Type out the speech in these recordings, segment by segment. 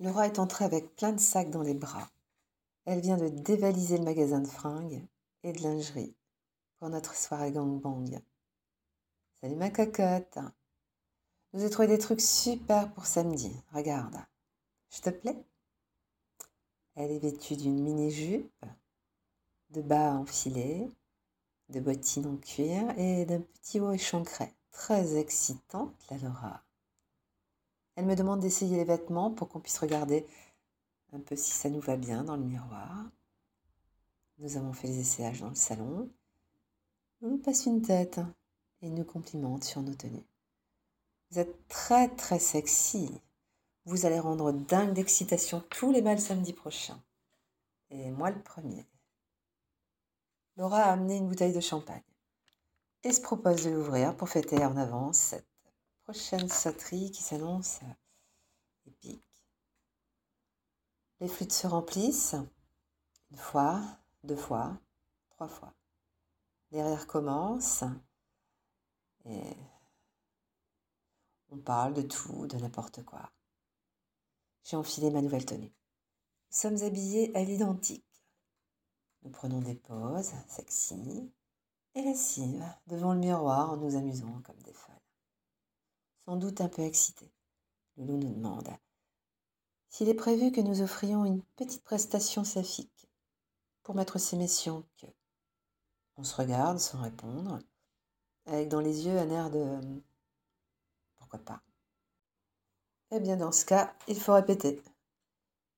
Laura est entrée avec plein de sacs dans les bras. Elle vient de dévaliser le magasin de fringues et de lingerie pour notre soirée gangbang. Salut ma cocotte. Vous ai trouvé des trucs super pour samedi. Regarde. Je te plais Elle est vêtue d'une mini-jupe, de bas enfilés, de bottines en cuir et d'un petit haut échancré. Très excitante, la Laura. Elle me demande d'essayer les vêtements pour qu'on puisse regarder un peu si ça nous va bien dans le miroir. Nous avons fait les essayages dans le salon. On nous passe une tête et nous complimente sur nos tenues. Vous êtes très très sexy. Vous allez rendre dingue d'excitation tous les mâles samedi prochain. Et moi le premier. Laura a amené une bouteille de champagne et se propose de l'ouvrir pour fêter en avance cette prochaine sauterie qui s'annonce épique. Les flûtes se remplissent une fois, deux fois, trois fois. Les rires commencent et on parle de tout, de n'importe quoi. J'ai enfilé ma nouvelle tenue. Nous sommes habillés à l'identique. Nous prenons des poses sexy et lascives devant le miroir en nous amusant comme des folles sans doute un peu excité. Loulou nous demande s'il est prévu que nous offrions une petite prestation saphique pour mettre ces messieurs que. On se regarde sans répondre, avec dans les yeux un air de pourquoi pas. Eh bien, dans ce cas, il faut répéter,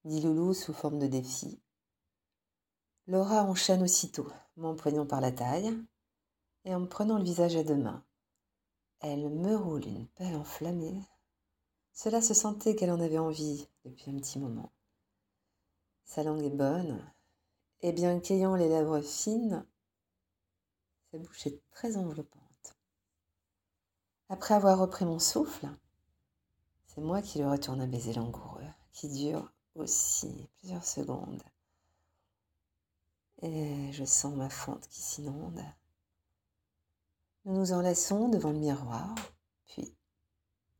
dit Loulou sous forme de défi. Laura enchaîne aussitôt, m'empoignant par la taille et en me prenant le visage à deux mains. Elle me roule une pelle enflammée. Cela se sentait qu'elle en avait envie depuis un petit moment. Sa langue est bonne, et bien qu'ayant les lèvres fines, sa bouche est très enveloppante. Après avoir repris mon souffle, c'est moi qui lui retourne un baiser langoureux, qui dure aussi plusieurs secondes. Et je sens ma fente qui s'inonde. Nous nous enlaçons devant le miroir, puis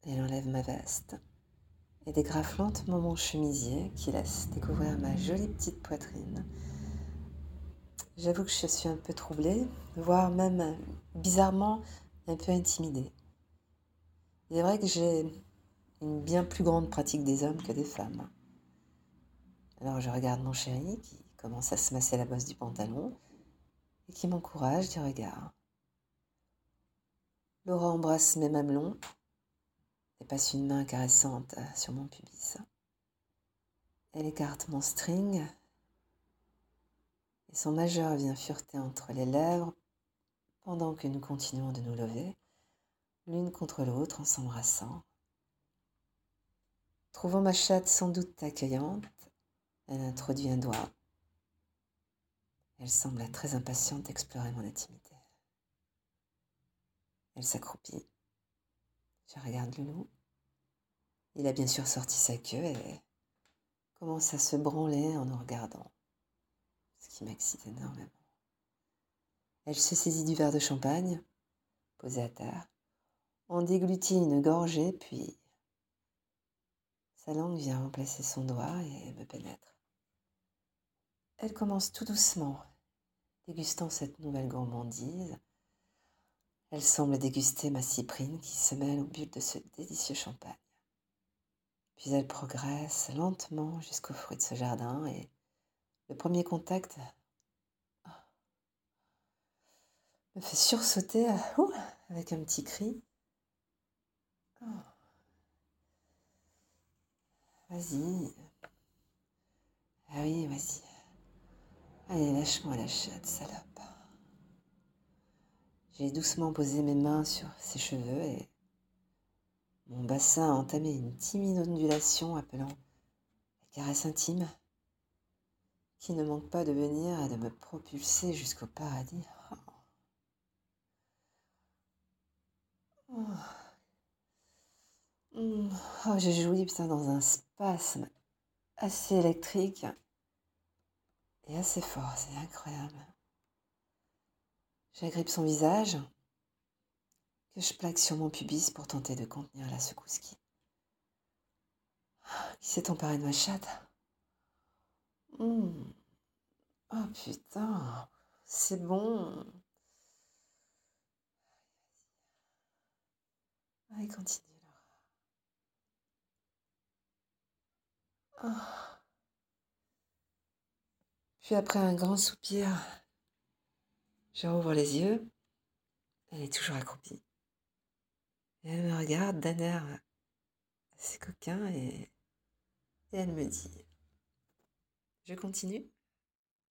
elle enlève ma veste et dégrafe lentement mon chemisier qui laisse découvrir ma jolie petite poitrine. J'avoue que je suis un peu troublée, voire même bizarrement un peu intimidée. Il est vrai que j'ai une bien plus grande pratique des hommes que des femmes. Alors je regarde mon chéri qui commence à se masser la bosse du pantalon et qui m'encourage du regard. Laura embrasse mes mamelons et passe une main caressante sur mon pubis. Elle écarte mon string et son majeur vient fureter entre les lèvres pendant que nous continuons de nous lever, l'une contre l'autre en s'embrassant. Trouvant ma chatte sans doute accueillante, elle introduit un doigt. Elle semble très impatiente d'explorer mon intimité. S'accroupit. Je regarde Loulou. Il a bien sûr sorti sa queue et commence à se branler en nous regardant, ce qui m'excite énormément. Elle se saisit du verre de champagne, posé à terre, en déglutit une gorgée, puis sa langue vient remplacer son doigt et me pénètre. Elle commence tout doucement, dégustant cette nouvelle gourmandise, elle semble déguster ma cyprine qui se mêle au but de ce délicieux champagne. Puis elle progresse lentement jusqu'au fruit de ce jardin et le premier contact ah, me fait sursauter avec un petit cri. Oh. Vas-y. Ah oui, vas-y. Allez, lâche-moi la chatte, salope. J'ai doucement posé mes mains sur ses cheveux et mon bassin a entamé une timide ondulation appelant la caresse intime qui ne manque pas de venir et de me propulser jusqu'au paradis. Oh. Oh, j'ai joui putain dans un spasme assez électrique et assez fort, c'est incroyable. J'agrippe son visage, que je plaque sur mon pubis pour tenter de contenir la secousse qui s'est emparé de ma chatte. Mmh. Oh putain, c'est bon. Allez, continue. Ah. Puis après un grand soupir, je rouvre les yeux. Elle est toujours accroupie. Et elle me regarde d'un air assez coquin et, et elle me dit, je continue